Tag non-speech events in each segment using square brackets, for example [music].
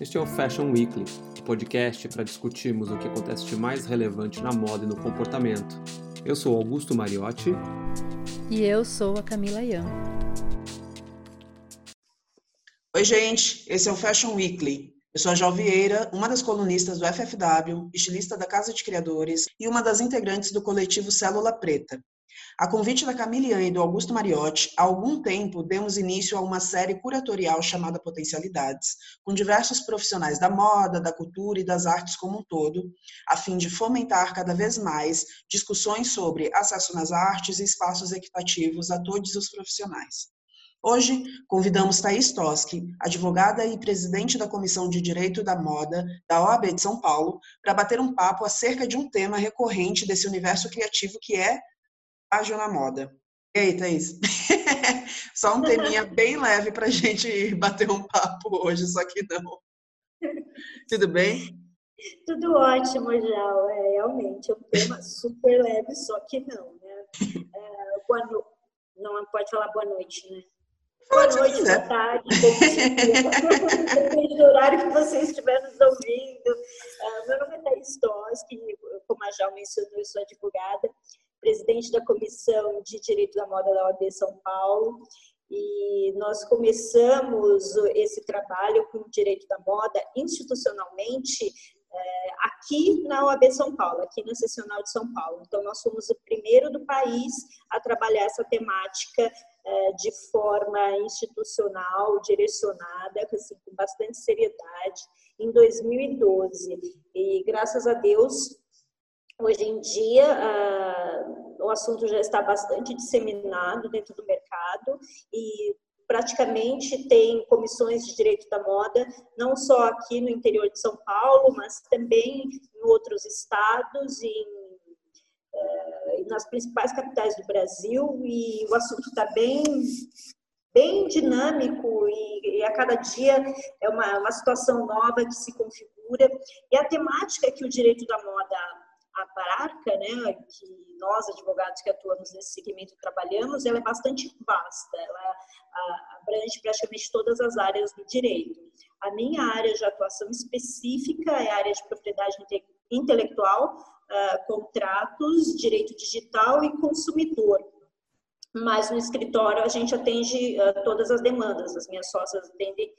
Este é o Fashion Weekly, o um podcast para discutirmos o que acontece de mais relevante na moda e no comportamento. Eu sou Augusto Mariotti. E eu sou a Camila Ian. Oi, gente. Esse é o Fashion Weekly. Eu sou a Jal Vieira, uma das colunistas do FFW, estilista da Casa de Criadores e uma das integrantes do coletivo Célula Preta. A convite da Camilian e do Augusto Mariotti, há algum tempo demos início a uma série curatorial chamada Potencialidades, com diversos profissionais da moda, da cultura e das artes como um todo, a fim de fomentar cada vez mais discussões sobre acesso nas artes e espaços equitativos a todos os profissionais. Hoje, convidamos Thaís Toski, advogada e presidente da Comissão de Direito da Moda da OAB de São Paulo, para bater um papo acerca de um tema recorrente desse universo criativo que é ágil na moda. E aí, Thaís? [laughs] só um teminha bem leve para a gente bater um papo hoje, só que não. Tudo bem? Tudo ótimo, Jal. É, realmente, é um tema super leve, só que não, né? É, boa no... Não pode falar boa noite, né? Boa noite, boa tarde, Depende do horário que você estiver nos ouvindo. Uh, meu nome é Thaís Toski, como a Jal mencionou, eu sou advogada presidente da Comissão de Direito da Moda da OAB São Paulo. E nós começamos esse trabalho com o direito da moda institucionalmente é, aqui na OAB São Paulo, aqui na Sessional de São Paulo. Então, nós fomos o primeiro do país a trabalhar essa temática é, de forma institucional, direcionada, assim, com bastante seriedade, em 2012. E, graças a Deus, Hoje em dia, uh, o assunto já está bastante disseminado dentro do mercado e praticamente tem comissões de direito da moda, não só aqui no interior de São Paulo, mas também em outros estados e uh, nas principais capitais do Brasil. E o assunto está bem bem dinâmico e, e, a cada dia é uma, uma situação nova que se configura. E a temática que o direito da moda abarca, né, que nós advogados que atuamos nesse segmento trabalhamos, ela é bastante vasta, ela abrange praticamente todas as áreas do direito. A minha área de atuação específica é a área de propriedade intelectual, uh, contratos, direito digital e consumidor. Mas no escritório a gente atende uh, todas as demandas, as minhas sócias atendem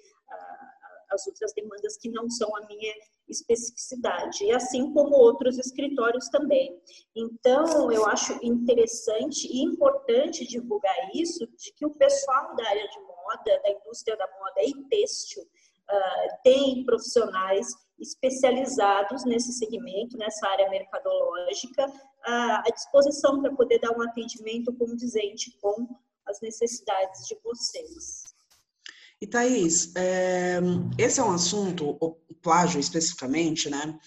as outras demandas que não são a minha especificidade, e assim como outros escritórios também. Então, eu acho interessante e importante divulgar isso, de que o pessoal da área de moda, da indústria da moda e têxtil, uh, tem profissionais especializados nesse segmento, nessa área mercadológica, uh, à disposição para poder dar um atendimento condizente com as necessidades de vocês. E Thaís, é, esse é um assunto, o plágio especificamente, né?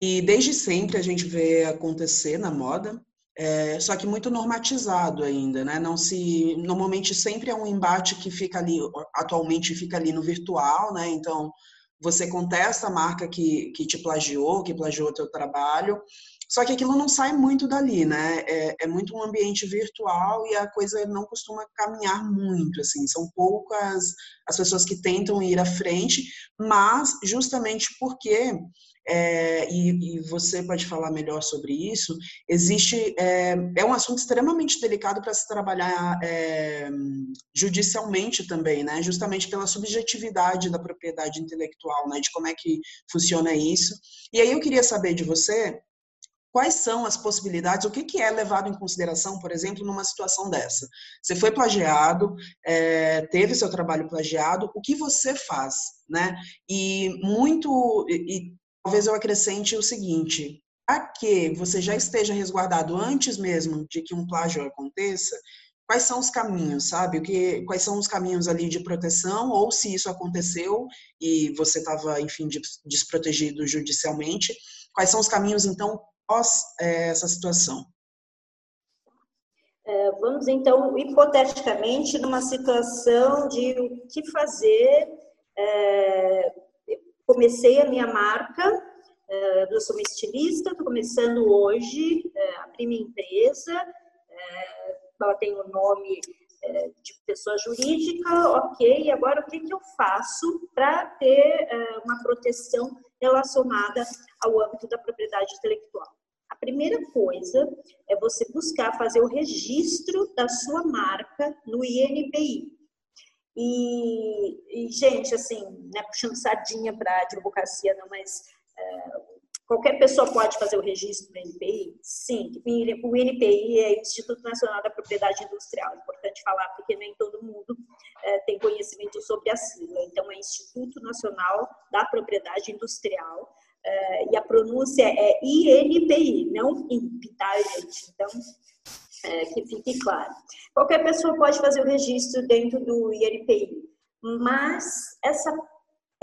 E desde sempre a gente vê acontecer na moda, é, só que muito normatizado ainda, né? Não se, normalmente sempre é um embate que fica ali, atualmente fica ali no virtual, né? Então você contesta a marca que, que te plagiou, que plagiou o teu trabalho, só que aquilo não sai muito dali, né? É, é, muito um ambiente virtual e a coisa não costuma caminhar muito, assim. São poucas as pessoas que tentam ir à frente, mas justamente porque é, e, e, você pode falar melhor sobre isso. Existe é, é um assunto extremamente delicado para se trabalhar é, judicialmente também, né? Justamente pela subjetividade da propriedade intelectual, né? De como é que funciona isso. E aí eu queria saber de você quais são as possibilidades, o que, que é levado em consideração, por exemplo, numa situação dessa. Você foi plagiado, é, teve seu trabalho plagiado, o que você faz, né? E muito, e, talvez eu acrescente o seguinte: para que você já esteja resguardado antes mesmo de que um plágio aconteça, quais são os caminhos, sabe? O que, quais são os caminhos ali de proteção, ou se isso aconteceu e você estava, enfim, desprotegido judicialmente, quais são os caminhos, então, após é, essa situação? É, vamos então, hipoteticamente, numa situação de o que fazer. É, comecei a minha marca, é, eu sou uma estilista, estou começando hoje, é, abri minha empresa, é, ela tem o nome é, de pessoa jurídica, ok, agora o que, que eu faço para ter é, uma proteção relacionada ao âmbito da propriedade intelectual? A primeira coisa é você buscar fazer o registro da sua marca no INPI. E, e gente, assim, né, puxando sardinha para a advocacia, não, mas é, qualquer pessoa pode fazer o registro do INPI? Sim, o INPI é Instituto Nacional da Propriedade Industrial. É importante falar porque nem todo mundo é, tem conhecimento sobre a sigla. Então, é Instituto Nacional da Propriedade Industrial. Uh, e a pronúncia é INPI, não INP, tá, gente? Então, é, que fique claro. Qualquer pessoa pode fazer o registro dentro do INPI, mas essa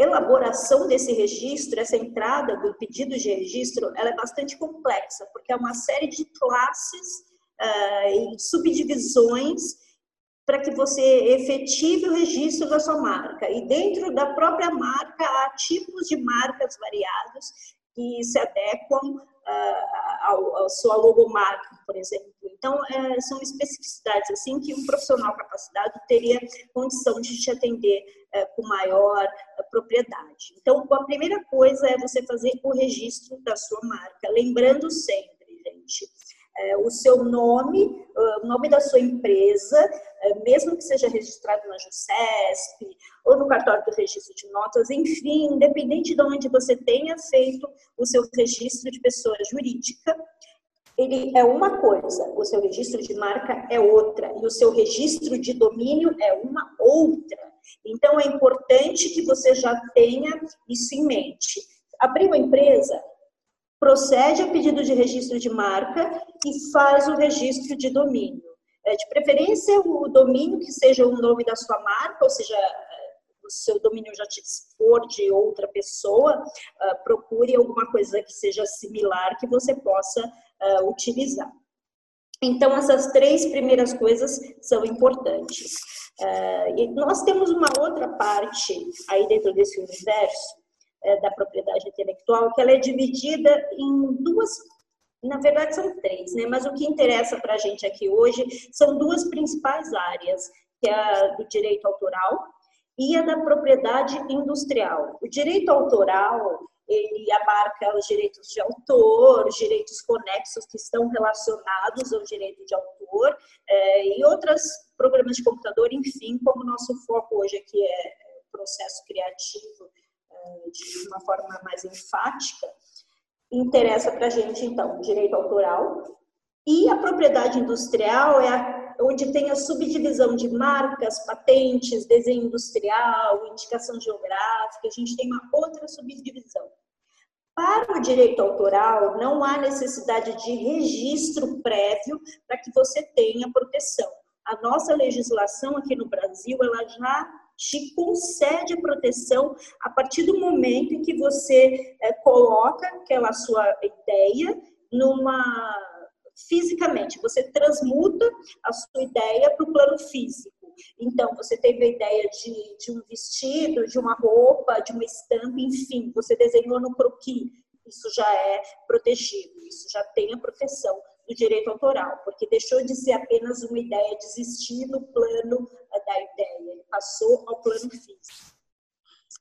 elaboração desse registro, essa entrada do pedido de registro, ela é bastante complexa, porque é uma série de classes uh, e subdivisões para que você efetive o registro da sua marca. E dentro da própria marca há tipos de marcas variados que se adequam uh, à sua logomarca, por exemplo. Então, é, são especificidades assim que um profissional capacitado teria condição de te atender é, com maior é, propriedade. Então, a primeira coisa é você fazer o registro da sua marca, lembrando sempre, gente, é, o seu nome, o nome da sua empresa, é, mesmo que seja registrado na JUSESP ou no cartório do registro de notas, enfim, independente de onde você tenha feito o seu registro de pessoa jurídica, ele é uma coisa, o seu registro de marca é outra, e o seu registro de domínio é uma outra. Então, é importante que você já tenha isso em mente. Abriu uma empresa, procede ao pedido de registro de marca e faz o registro de domínio. É, de preferência, o domínio que seja o nome da sua marca, ou seja, o seu domínio já te for de outra pessoa, uh, procure alguma coisa que seja similar que você possa uh, utilizar. Então, essas três primeiras coisas são importantes. Uh, nós temos uma outra parte aí dentro desse universo uh, da propriedade intelectual que ela é dividida em duas, na verdade são três, né? Mas o que interessa para a gente aqui hoje são duas principais áreas, que é a do direito autoral e a da propriedade industrial. O direito autoral ele abarca os direitos de autor, os direitos conexos que estão relacionados ao direito de autor é, e outros programas de computador, enfim, como nosso foco hoje aqui é processo criativo é, de uma forma mais enfática, interessa para a gente, então, direito autoral. E a propriedade industrial é a, onde tem a subdivisão de marcas, patentes, desenho industrial, indicação geográfica, a gente tem uma outra subdivisão. Para o direito autoral, não há necessidade de registro prévio para que você tenha proteção. A nossa legislação aqui no Brasil, ela já te concede proteção a partir do momento em que você é, coloca aquela sua ideia numa fisicamente, você transmuta a sua ideia para o plano físico. Então, você teve a ideia de, de um vestido, de uma roupa, de uma estampa, enfim, você desenhou no croquis. Isso já é protegido, isso já tem a proteção do direito autoral, porque deixou de ser apenas uma ideia, de no plano eh, da ideia, ele passou ao plano físico.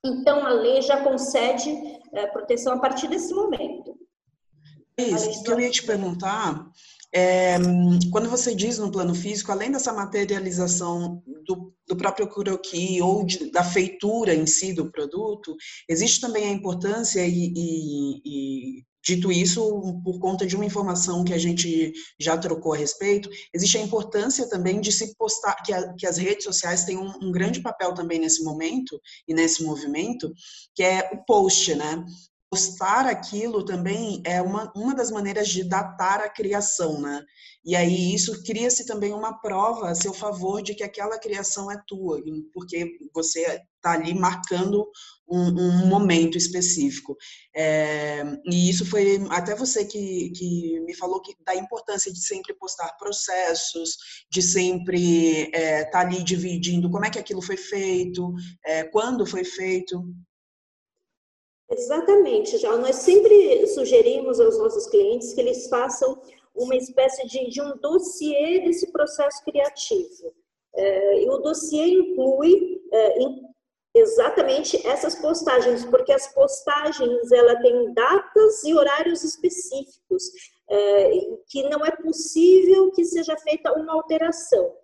Então, a lei já concede é, proteção a partir desse momento. Isso, que eu ia te perguntar é, quando você diz no plano físico, além dessa materialização do, do próprio croquis ou de, da feitura em si do produto, existe também a importância e, e, e Dito isso, por conta de uma informação que a gente já trocou a respeito, existe a importância também de se postar, que, a, que as redes sociais têm um, um, grande papel também nesse momento e nesse movimento, que é o post, né? Postar aquilo também é uma, uma das maneiras de datar a criação, né? E aí isso cria-se também uma prova a seu favor de que aquela criação é tua, porque você está ali marcando um, um momento específico. É, e isso foi até você que, que me falou que da importância de sempre postar processos, de sempre estar é, tá ali dividindo como é que aquilo foi feito, é, quando foi feito. Exatamente, já nós sempre sugerimos aos nossos clientes que eles façam uma espécie de, de um dossiê desse processo criativo. É, e o dossiê inclui é, exatamente essas postagens, porque as postagens ela tem datas e horários específicos, é, que não é possível que seja feita uma alteração.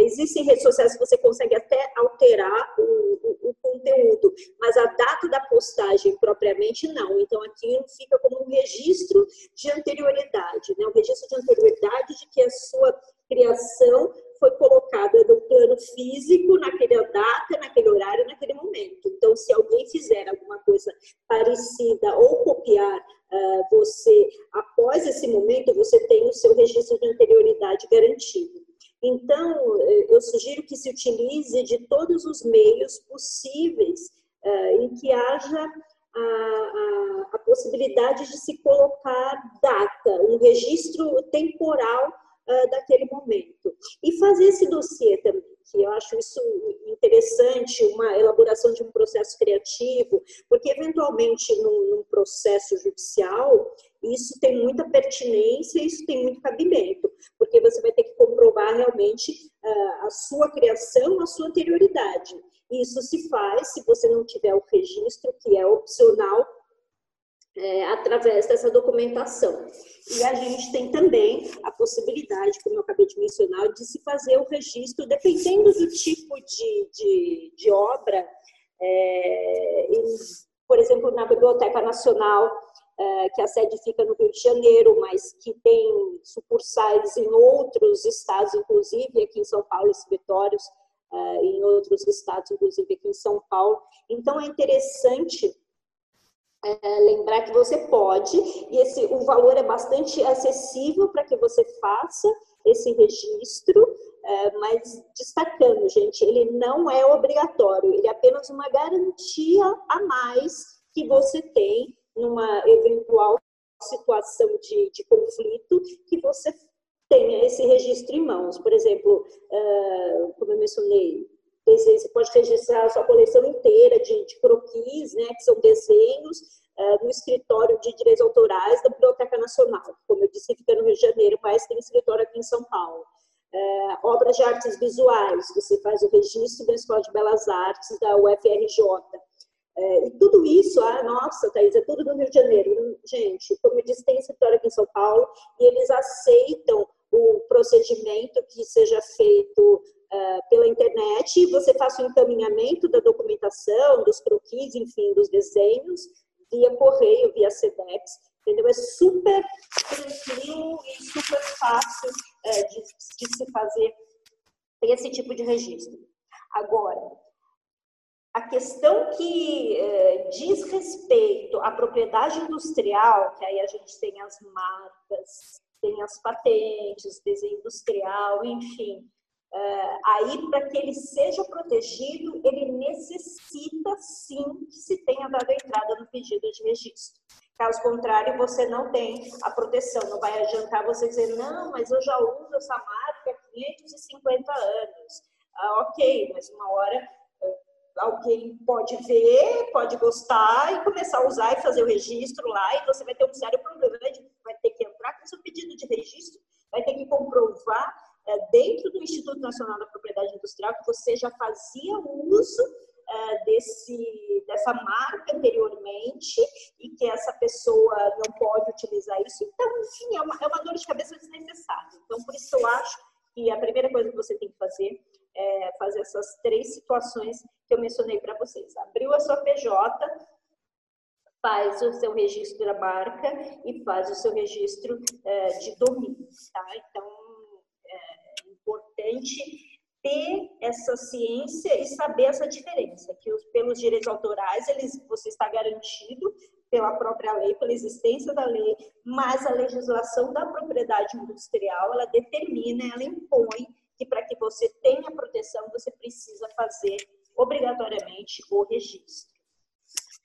Existem redes sociais que você consegue até alterar o, o, o, conteúdo, mas a data da postagem propriamente não. Então, aqui fica como um registro de anterioridade, né? um registro de anterioridade de que a sua criação foi colocada no plano físico, naquela data, naquele horário, naquele momento. Então, se alguém fizer alguma coisa parecida ou copiar uh, você após esse momento, você tem o seu registro de anterioridade garantido. Então, eh, eu sugiro que se utilize de todos os meios possíveis uh, em que haja a, a, a, possibilidade de se colocar data, um registro temporal uh, daquele momento. E fazer esse dossiê também, que eu acho isso interessante, uma elaboração de um processo criativo, porque eventualmente num, num processo judicial, isso tem muita pertinência, isso tem muito cabimento, porque você vai ter que comprovar realmente uh, a sua criação, a sua anterioridade. Isso se faz se você não tiver o registro, que é opcional, é, através dessa documentação. E a gente tem também a possibilidade, como eu acabei de mencionar, de se fazer o registro, dependendo do tipo de, de, de obra, é, por exemplo, na Biblioteca Nacional, é, que a sede fica no Rio de Janeiro, mas que tem sucursais em outros estados, inclusive aqui em São Paulo, escritórios é, em outros estados, inclusive aqui em São Paulo. Então, é interessante é, lembrar que você pode, e esse, o valor é bastante acessível para que você faça esse registro, é, mas destacando, gente, ele não é obrigatório, ele é apenas uma garantia a mais que você tem numa eventual situação de, de conflito, que você tenha esse registro em mãos. Por exemplo, uh, como eu mencionei, você pode registrar a sua coleção inteira de, de croquis, né, que são desenhos, uh, no escritório de direitos autorais da Biblioteca Nacional. Como eu disse, fica no Rio de Janeiro, mas tem escritório aqui em São Paulo. Uh, obras de artes visuais, você faz o registro da Escola de Belas Artes da UFRJ. Uh, e tudo isso, ah, nossa, Thaís, é tudo do Rio de Janeiro. Gente, como eu disse, tem escritório aqui em São Paulo e eles aceitam o procedimento que seja feito uh, pela internet você faça o encaminhamento da documentação, dos croquis, enfim, dos desenhos, via correio, via SEDEX, entendeu? É super tranquilo e super fácil uh, de, de se fazer esse tipo de registro. Agora, a questão que eh, diz respeito à propriedade industrial, que aí a gente tem as marcas, tem as patentes, desenho industrial, enfim. Uh, aí, para que ele seja protegido, ele necessita sim que se tenha dado entrada no pedido de registro. Caso contrário, você não tem a proteção. Não vai adiantar você dizer, não, mas eu já uso essa marca há 550 anos. Ah, ok, mas uma hora alguém pode ver, pode gostar e começar a usar e fazer o registro lá e você vai ter um sério problema, com seu pedido de registro, vai ter que comprovar é, dentro do Instituto Nacional da Propriedade Industrial que você já fazia uso é, desse, dessa marca anteriormente e que essa pessoa não pode utilizar isso. Então, enfim, é uma, é uma dor de cabeça desnecessária. Então, por isso eu acho que a primeira coisa que você tem que fazer é, fazer essas três situações que eu mencionei para vocês. Abriu a sua PJ, faz o seu registro da marca e faz o seu registro é, de domínio, tá? Então, é importante ter essa ciência e saber essa diferença, que os, pelos direitos autorais, eles, você está garantido pela própria lei, pela existência da lei, mas a legislação da propriedade industrial, ela determina, ela impõe que para que você tenha proteção, você precisa fazer obrigatoriamente o registro.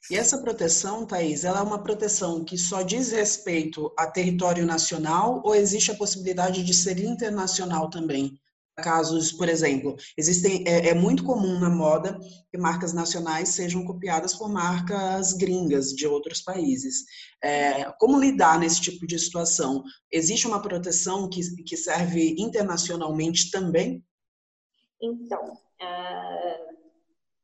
E essa proteção, Thais, ela é uma proteção que só diz respeito a território nacional ou existe a possibilidade de ser internacional também? casos, por exemplo, existem é, é, muito comum na moda que marcas nacionais sejam copiadas por marcas gringas de outros países. É, como lidar nesse tipo de situação? Existe uma proteção que, que serve internacionalmente também? Então, uh,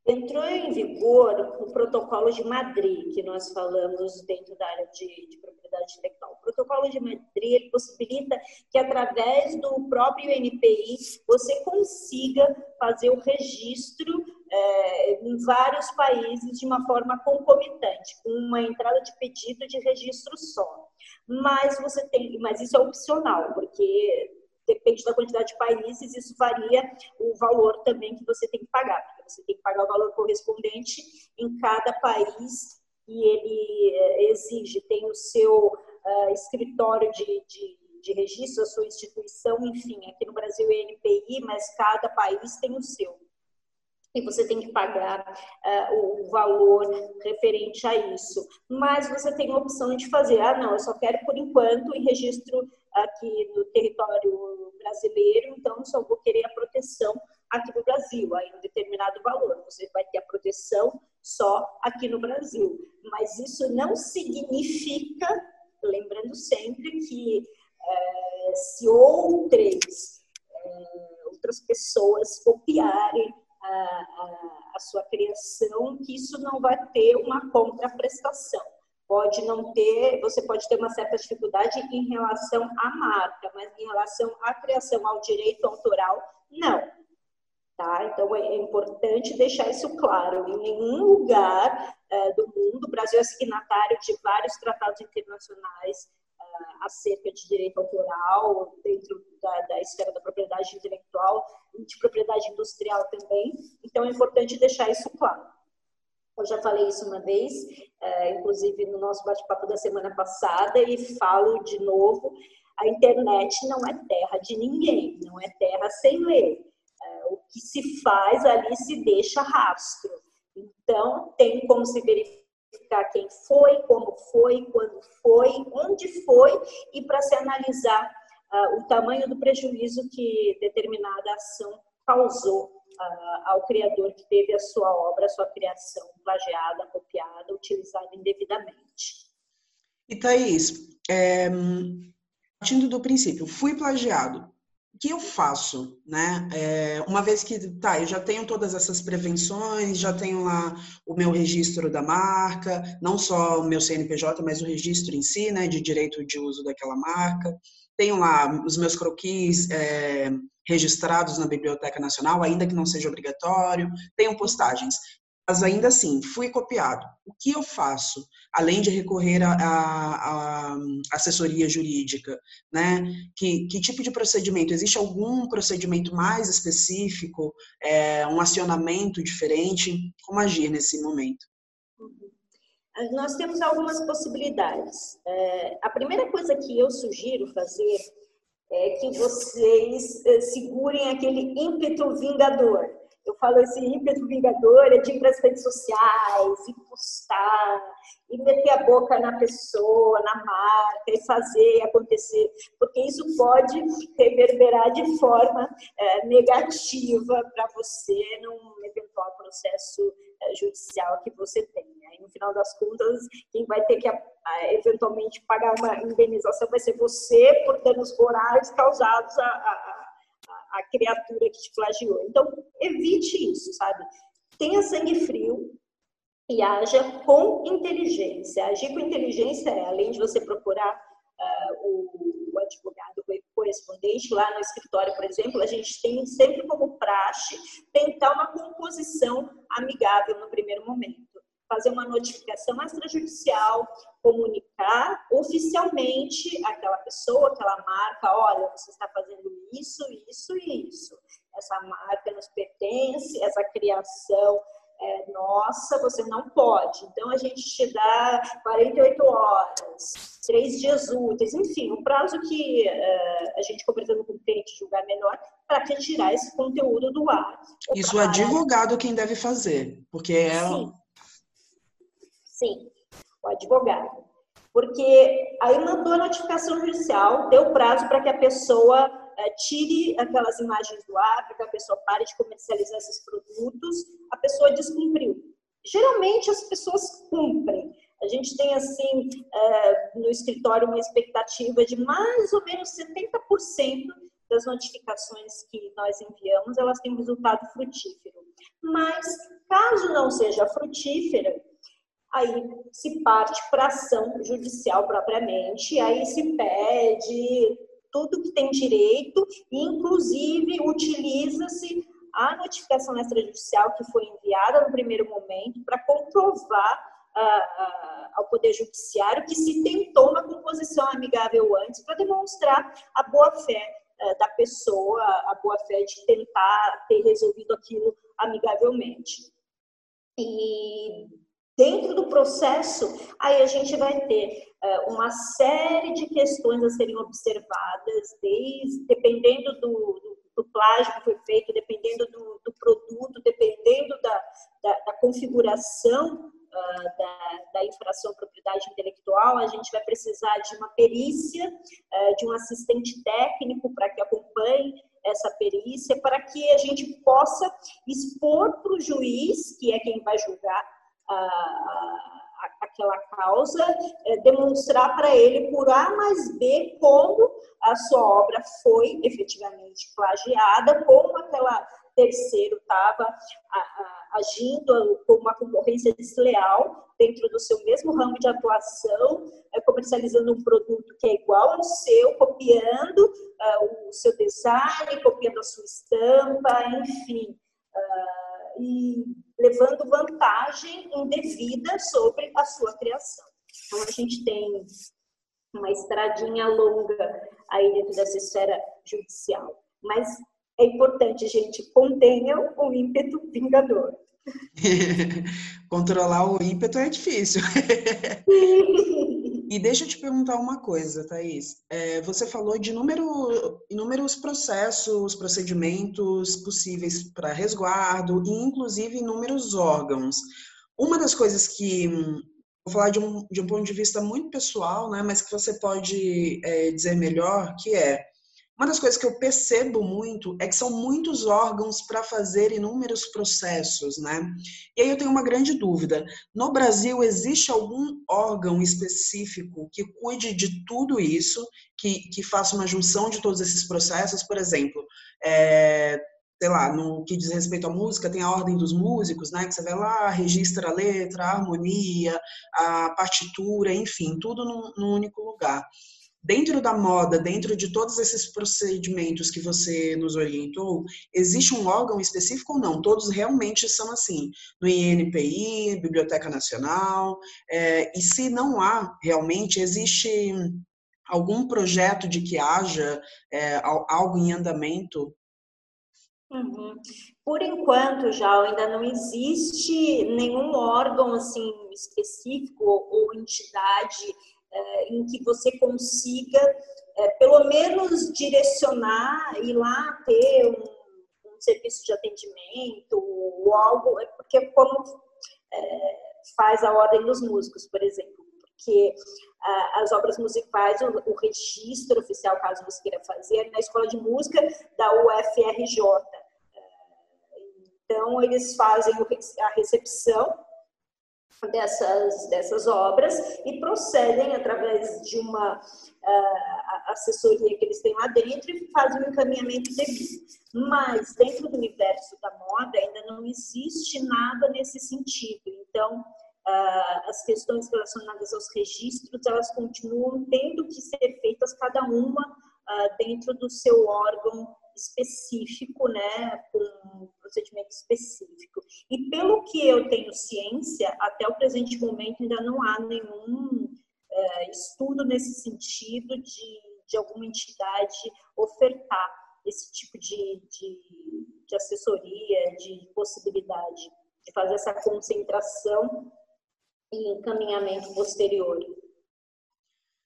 entrou em vigor o protocolo de Madrid, que nós falamos dentro da área de, de propriedade intelectual. O protocolo de Madrid possibilita que, através do próprio NPI, você consiga fazer o registro é, em vários países de uma forma concomitante, com uma entrada de pedido de registro só. Mas você tem, mas isso é opcional, porque depende da quantidade de países, isso varia o valor também que você tem que pagar, porque você tem que pagar o valor correspondente em cada país e ele eh, exige, tem o seu uh, escritório de, de, de, registro, a sua instituição, enfim, aqui no Brasil é NPI, mas cada país tem o seu. E você tem que pagar uh, o valor referente a isso. Mas você tem a opção de fazer, ah, não, eu só quero por enquanto em registro aqui no território brasileiro, então só vou querer a proteção aqui no Brasil, aí um determinado valor. Você vai ter a proteção só aqui no Brasil. Mas isso não significa, lembrando sempre que é, se outras, é, outras pessoas copiarem a, a, a sua criação, que isso não vai ter uma contraprestação pode não ter, você pode ter uma certa dificuldade em relação à marca, mas em relação à criação, ao direito autoral, não. Tá? Então é importante deixar isso claro. Em nenhum lugar é, do mundo, o Brasil é signatário de vários tratados internacionais é, acerca de direito autoral, dentro da, da esfera da propriedade intelectual e de propriedade industrial também. Então é importante deixar isso claro. Eu já falei isso uma vez, é, inclusive no nosso bate-papo da semana passada, e falo de novo: a internet não é terra de ninguém, não é terra sem lei. É, o que se faz ali se deixa rastro. Então, tem como se verificar quem foi, como foi, quando foi, onde foi, e para se analisar uh, o tamanho do prejuízo que determinada ação causou ao criador que teve a sua obra, a sua criação plagiada, copiada, utilizada indevidamente. E Thaís, é, partindo do princípio, fui plagiado, que eu faço, né? É, uma vez que, tá, eu já tenho todas essas prevenções, já tenho lá o meu registro da marca, não só o meu CNPJ, mas o registro em si, né, de direito de uso daquela marca. Tenho lá os meus croquis é, registrados na Biblioteca Nacional, ainda que não seja obrigatório, tenho postagens. Mas ainda assim, fui copiado. O que eu faço, além de recorrer à assessoria jurídica? Né? Que, que, tipo de procedimento? Existe algum procedimento mais específico, é, um acionamento diferente? Como agir nesse momento? Uhum. Nós temos algumas possibilidades. É, a primeira coisa que eu sugiro fazer é que vocês é, segurem aquele ímpeto vingador. Eu falo esse ímpeto vingador é de ir para as redes sociais, e postar, e meter a boca na pessoa, na marca, e fazer acontecer, porque isso pode reverberar de forma é, negativa para você num eventual processo é, judicial que você tenha. E no final das contas, quem vai ter que eventualmente pagar uma indenização vai ser você por danos morais causados a, a, a, criatura que te flagiou. Então, evite isso, sabe? Tenha sangue frio, e haja com inteligência. Agir com inteligência é, além de você procurar uh, o, o, advogado correspondente lá no escritório, por exemplo, a gente tem sempre como praxe tentar uma composição amigável no primeiro momento fazer uma notificação extrajudicial, comunicar oficialmente aquela pessoa, aquela marca, olha, você está fazendo isso, isso e isso. Essa marca nos pertence, essa criação é nossa, você não pode. Então a gente te dá 48 horas, três dias úteis, enfim, um prazo que uh, a gente conversando com o cliente julgar menor para retirar esse conteúdo do ar. Isso o advogado quem deve fazer, porque é Sim Sim, o advogado. Porque aí mandou a notificação judicial, deu prazo para que a pessoa é, tire aquelas imagens do ar, para que a pessoa pare de comercializar esses produtos, a pessoa descumpriu. Geralmente as pessoas cumprem. A gente tem, assim, é, no escritório uma expectativa de mais ou menos 70% das notificações que nós enviamos, elas têm um resultado frutífero. Mas, caso não seja frutífera, aí se parte para ação judicial propriamente, aí se pede tudo que tem direito, inclusive utiliza-se a notificação extrajudicial que foi enviada no primeiro momento para comprovar ao Poder Judiciário que se tentou uma composição amigável antes para demonstrar a boa-fé uh, da pessoa, a boa-fé de tentar ter resolvido aquilo amigavelmente. E dentro do processo, aí a gente vai ter uh, uma série de questões a serem observadas, desde, dependendo do, do, do plágio que foi feito, dependendo do, do produto, dependendo da, da, da configuração uh, da, da infração propriedade intelectual, a gente vai precisar de uma perícia, uh, de um assistente técnico para que acompanhe essa perícia, para que a gente possa expor para o juiz, que é quem vai julgar uh, aquela causa, é, demonstrar para ele por A mais B como a sua obra foi efetivamente plagiada, como aquela terceiro estava agindo com uma concorrência desleal dentro do seu mesmo ramo de atuação, é, comercializando um produto que é igual ao seu, copiando uh, o seu design, copiando a sua estampa, enfim, uh, e levando vantagem indevida sobre a sua criação. Então, a gente tem uma estradinha longa aí dentro dessa esfera judicial. Mas é importante, gente, contenham o ímpeto vingador. [laughs] Controlar o ímpeto é difícil. [laughs] e deixa eu te perguntar uma coisa, Thaís. É, você falou de inúmero, inúmeros processos, procedimentos possíveis para resguardo e, inclusive, inúmeros órgãos. Uma das coisas que vou falar de um, de um ponto de vista muito pessoal, né, mas que você pode é, dizer melhor, que é uma das coisas que eu percebo muito é que são muitos órgãos para fazer inúmeros processos, né? E aí eu tenho uma grande dúvida. No Brasil, existe algum órgão específico que cuide de tudo isso, que, que faça uma junção de todos esses processos? Por exemplo, é, sei lá, no que diz respeito à música, tem a ordem dos músicos, né? Que você vai lá, registra a letra, a harmonia, a partitura, enfim, tudo num, num único lugar dentro da moda, dentro de todos esses procedimentos que você nos orientou, existe um órgão específico ou não? Todos realmente são assim, no INPI, Biblioteca Nacional, é, e se não há realmente, existe algum projeto de que haja é, algo em andamento? Uhum. Por enquanto, já ainda não existe nenhum órgão assim específico ou entidade é, em que você consiga, é, pelo menos, direcionar e lá ter um, um, serviço de atendimento ou algo, é porque como é, faz a Ordem dos Músicos, por exemplo, porque as obras musicais, o, o, registro oficial, caso você queira fazer, na Escola de Música da UFRJ. Então, eles fazem a recepção dessas, dessas obras e procedem através de uma uh, assessoria que eles têm lá dentro e fazem o um encaminhamento devido. Mas dentro do universo da moda ainda não existe nada nesse sentido. Então, uh, as questões relacionadas aos registros, elas continuam tendo que ser feitas cada uma uh, dentro do seu órgão específico, né, com um procedimento específico. E pelo que eu tenho ciência, até o presente momento ainda não há nenhum é, estudo nesse sentido de, de alguma entidade ofertar esse tipo de, de, de assessoria, de possibilidade de fazer essa concentração e encaminhamento posterior.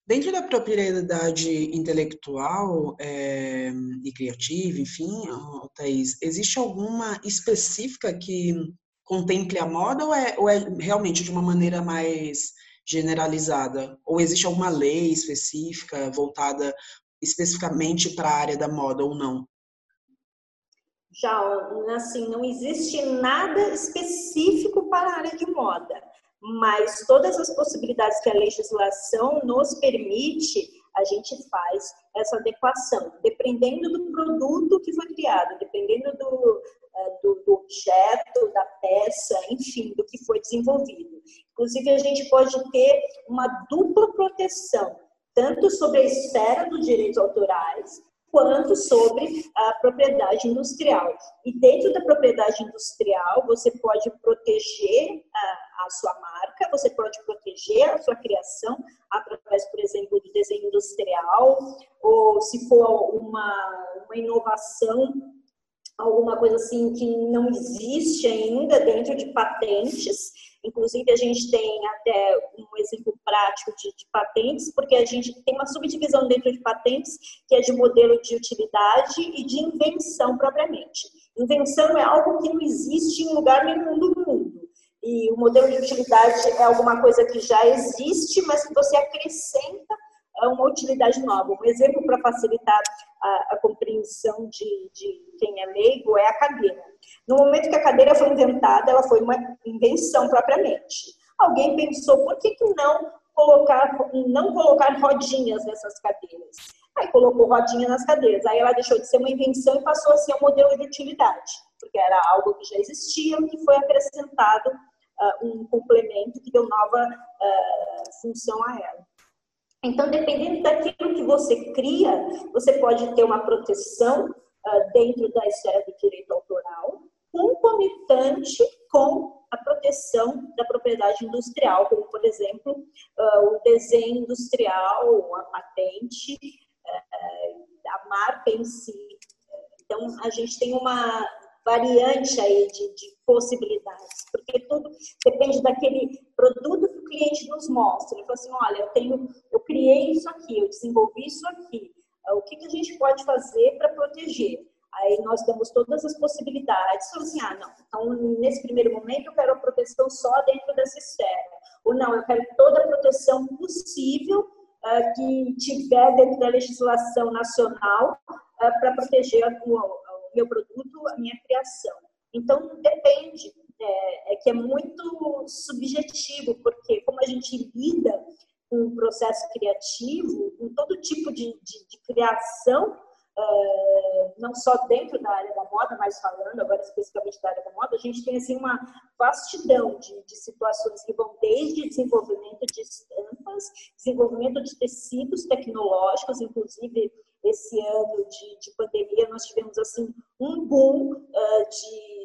Dentro da propriedade intelectual é, e criativa, enfim, Thaís, existe alguma específica que contemple a moda ou é, ou é realmente de uma maneira mais generalizada? Ou existe alguma lei específica voltada especificamente para a área da moda ou não? Já, assim, não existe nada específico para a área de moda mas todas as possibilidades que a legislação nos permite, a gente faz essa adequação, dependendo do produto que foi criado, dependendo do, eh, do, do objeto, da peça, enfim, do que foi desenvolvido. Inclusive, a gente pode ter uma dupla proteção, tanto sobre a esfera dos direitos autorais, quanto sobre a propriedade industrial. E dentro da propriedade industrial, você pode proteger a, a, sua marca, você pode proteger a sua criação através, por exemplo, do desenho industrial, ou se for uma, uma inovação alguma coisa assim que não existe ainda dentro de patentes. Inclusive, a gente tem até um exemplo prático de, de, patentes, porque a gente tem uma subdivisão dentro de patentes que é de modelo de utilidade e de invenção propriamente. Invenção é algo que não existe em lugar nenhum do mundo. E o modelo de utilidade é alguma coisa que já existe, mas que você acrescenta uma utilidade nova. Um exemplo para facilitar a, a compreensão de, de, quem é leigo é a cadeira. No momento que a cadeira foi inventada, ela foi uma invenção propriamente. Alguém pensou, por que, que não colocar, não colocar rodinhas nessas cadeiras? Aí colocou rodinha nas cadeiras. Aí ela deixou de ser uma invenção e passou a ser um modelo de utilidade, porque era algo que já existia, que foi acrescentado uh, um complemento que deu nova uh, função a ela. Então, dependendo daquilo que você cria, você pode ter uma proteção uh, dentro da esfera do direito autoral, concomitante com a proteção da propriedade industrial, como, por exemplo, uh, o desenho industrial, a patente, uh, a marca em si. Então, a gente tem uma variante aí de, de possibilidades, porque tudo depende daquele produto que o cliente nos mostra. Ele fala assim, olha, eu tenho, eu criei isso aqui, eu desenvolvi isso aqui. Ah, o que, que a gente pode fazer para proteger? Aí nós damos todas as possibilidades. Falamos assim, ah, não, então nesse primeiro momento eu quero a proteção só dentro dessa esfera. Ou não, eu quero toda a proteção possível uh, que tiver dentro da legislação nacional uh, para proteger o meu produto, a minha criação. Então, depende, é, é, que é muito subjetivo, porque como a gente lida com o processo criativo, com todo tipo de, de, de criação, é, não só dentro da área da moda, mas falando agora especificamente da área da moda, a gente tem assim uma vastidão de, de situações que vão desde desenvolvimento de estampas, desenvolvimento de tecidos tecnológicos, inclusive esse ano de, de pandemia nós tivemos assim um boom uh, de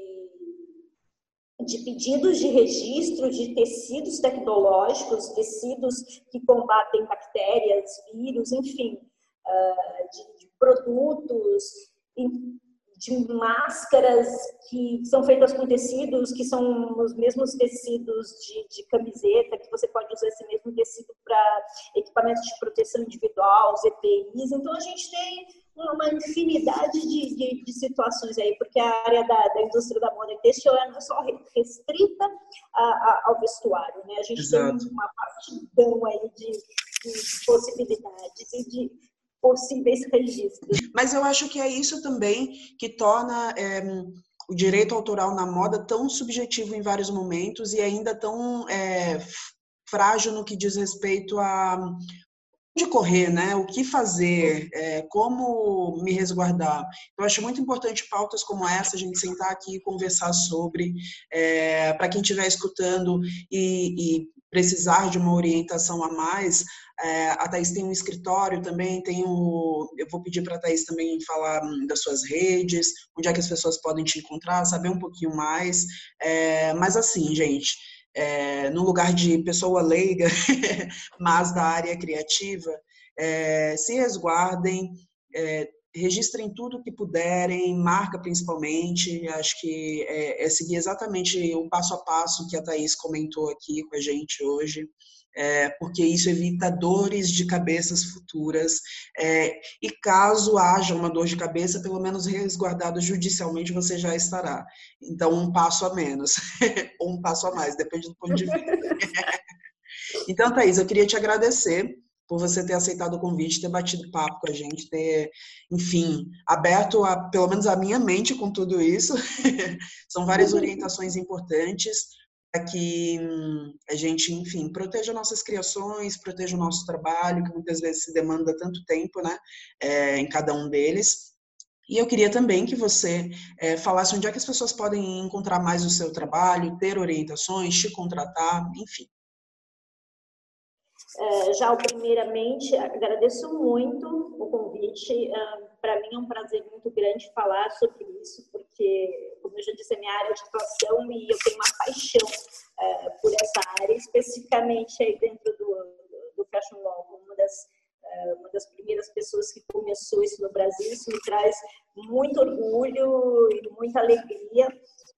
de pedidos de registro de tecidos tecnológicos, tecidos que combatem bactérias, vírus, enfim, uh, de, de, produtos, de máscaras que são feitas com tecidos que são os mesmos tecidos de, de camiseta, que você pode usar esse mesmo tecido para equipamentos de proteção individual, os EPIs. Então, a gente tem uma infinidade de, de, de, situações aí, porque a área da, da indústria da moda e têxtil não é só restrita a, a, ao vestuário, né? A gente Exato. tem uma vastidão aí de, de possibilidades e de possíveis [laughs] registros. Mas eu acho que é isso também que torna é, o direito autoral na moda tão subjetivo em vários momentos e ainda tão é, frágil no que diz respeito a onde correr, né? O que fazer, é, como me resguardar. Eu acho muito importante pautas como essa, a gente sentar aqui e conversar sobre, é, para quem estiver escutando e, e, precisar de uma orientação a mais. É, a Thais tem um escritório também, tem o, eu vou pedir para a Thais também falar das suas redes, onde é que as pessoas podem te encontrar, saber um pouquinho mais. É, mas assim, gente, é, no lugar de pessoa leiga, [laughs] mas da área criativa, é, se resguardem, é, registrem tudo que puderem, marca principalmente. Acho que é, é, seguir exatamente o passo a passo que a Thaís comentou aqui com a gente hoje é, porque isso evita dores de cabeças futuras. É, e caso haja uma dor de cabeça, pelo menos resguardado judicialmente você já estará. Então, um passo a menos, [laughs] ou um passo a mais, depende do ponto de vista. [laughs] então, Thaís, eu queria te agradecer por você ter aceitado o convite, ter batido papo com a gente, ter, enfim, aberto a, pelo menos a minha mente com tudo isso. [laughs] São várias orientações importantes para que hum, a gente, enfim, proteja nossas criações, proteja o nosso trabalho, que muitas vezes se demanda tanto tempo, né, é, em cada um deles. E eu queria também que você é, falasse onde é que as pessoas podem encontrar mais o seu trabalho, ter orientações, te contratar, enfim. É, já, primeiramente, agradeço muito o convite. Para mim é um prazer muito grande falar sobre isso, porque, como eu já disse, é minha área de atuação e eu tenho uma paixão é, por essa área, especificamente aí dentro do, do Fashion Law, uma das é, uma das primeiras pessoas que começou isso no Brasil. Isso me traz muito orgulho e muita alegria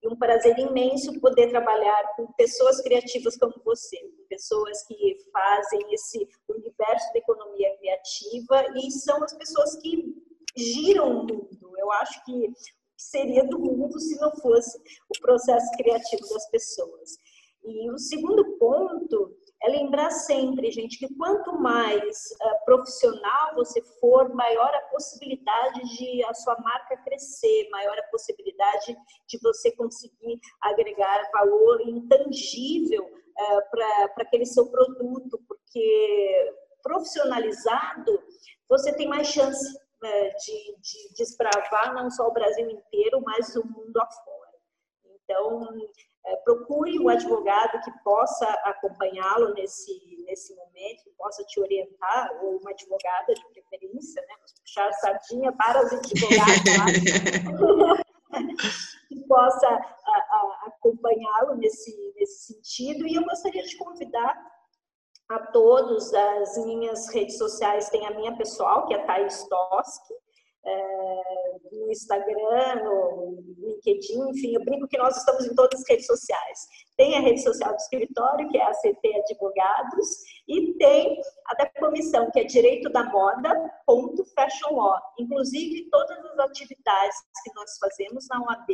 e um prazer imenso poder trabalhar com pessoas criativas como você, pessoas que fazem esse universo da economia criativa e são as pessoas que giram o mundo. Eu acho que seria do mundo se não fosse o processo criativo das pessoas. E o segundo ponto é lembrar sempre, gente, que quanto mais uh, profissional você for, maior a possibilidade de a sua marca crescer, maior a possibilidade de você conseguir agregar valor intangível uh, para aquele seu produto, porque profissionalizado você tem mais chance uh, de, de desbravar não só o Brasil inteiro, mas o mundo afora. Então, é, procure um advogado que possa acompanhá-lo nesse, nesse momento, que possa te orientar, ou uma advogada de preferência, né? Vamos puxar a sardinha para os advogados, [laughs] que possa acompanhá-lo nesse, nesse sentido. E eu gostaria de convidar a todos as minhas redes sociais, tem a minha pessoal, que é a Thais Toski, é, no Instagram, no LinkedIn, enfim, eu brinco que nós estamos em todas as redes sociais. Tem a rede social do escritório, que é a CT Advogados, e tem a da comissão, que é Direito da Moda, ponto Fashion Law. Inclusive, todas as atividades que nós fazemos na OAB,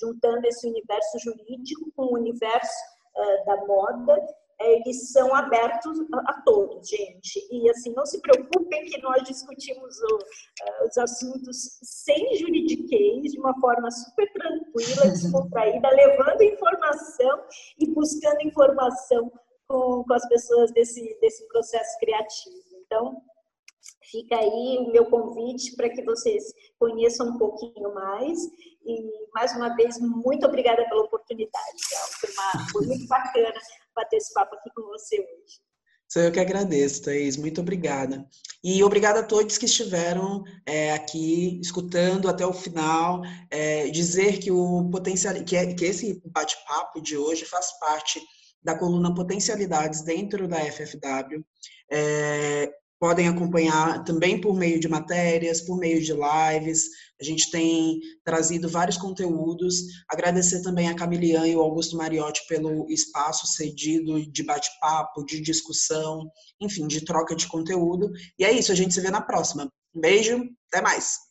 juntando esse universo jurídico com o universo uh, da moda, eles são abertos a, todos, gente. E assim, não se preocupem que nós discutimos o, uh, os assuntos sem juridiquês, de uma forma super tranquila, [laughs] descontraída, levando informação e buscando informação com, com as pessoas desse, desse processo criativo. Então, fica aí o meu convite para que vocês conheçam um pouquinho mais. E, mais uma vez, muito obrigada pela oportunidade. Foi, uma, foi muito bacana bater esse papo aqui com você hoje. Sou eu que agradeço, Thaís. Muito obrigada. E obrigada a todos que estiveram é, aqui escutando até o final. É, dizer que o potencial, que, é, que esse bate-papo de hoje faz parte da coluna Potencialidades dentro da FFW. É, podem acompanhar também por meio de matérias, por meio de lives. A gente tem trazido vários conteúdos. Agradecer também a Camilian e o Augusto Mariotti pelo espaço cedido de bate-papo, de discussão, enfim, de troca de conteúdo. E é isso, a gente se vê na próxima. Um beijo, até mais!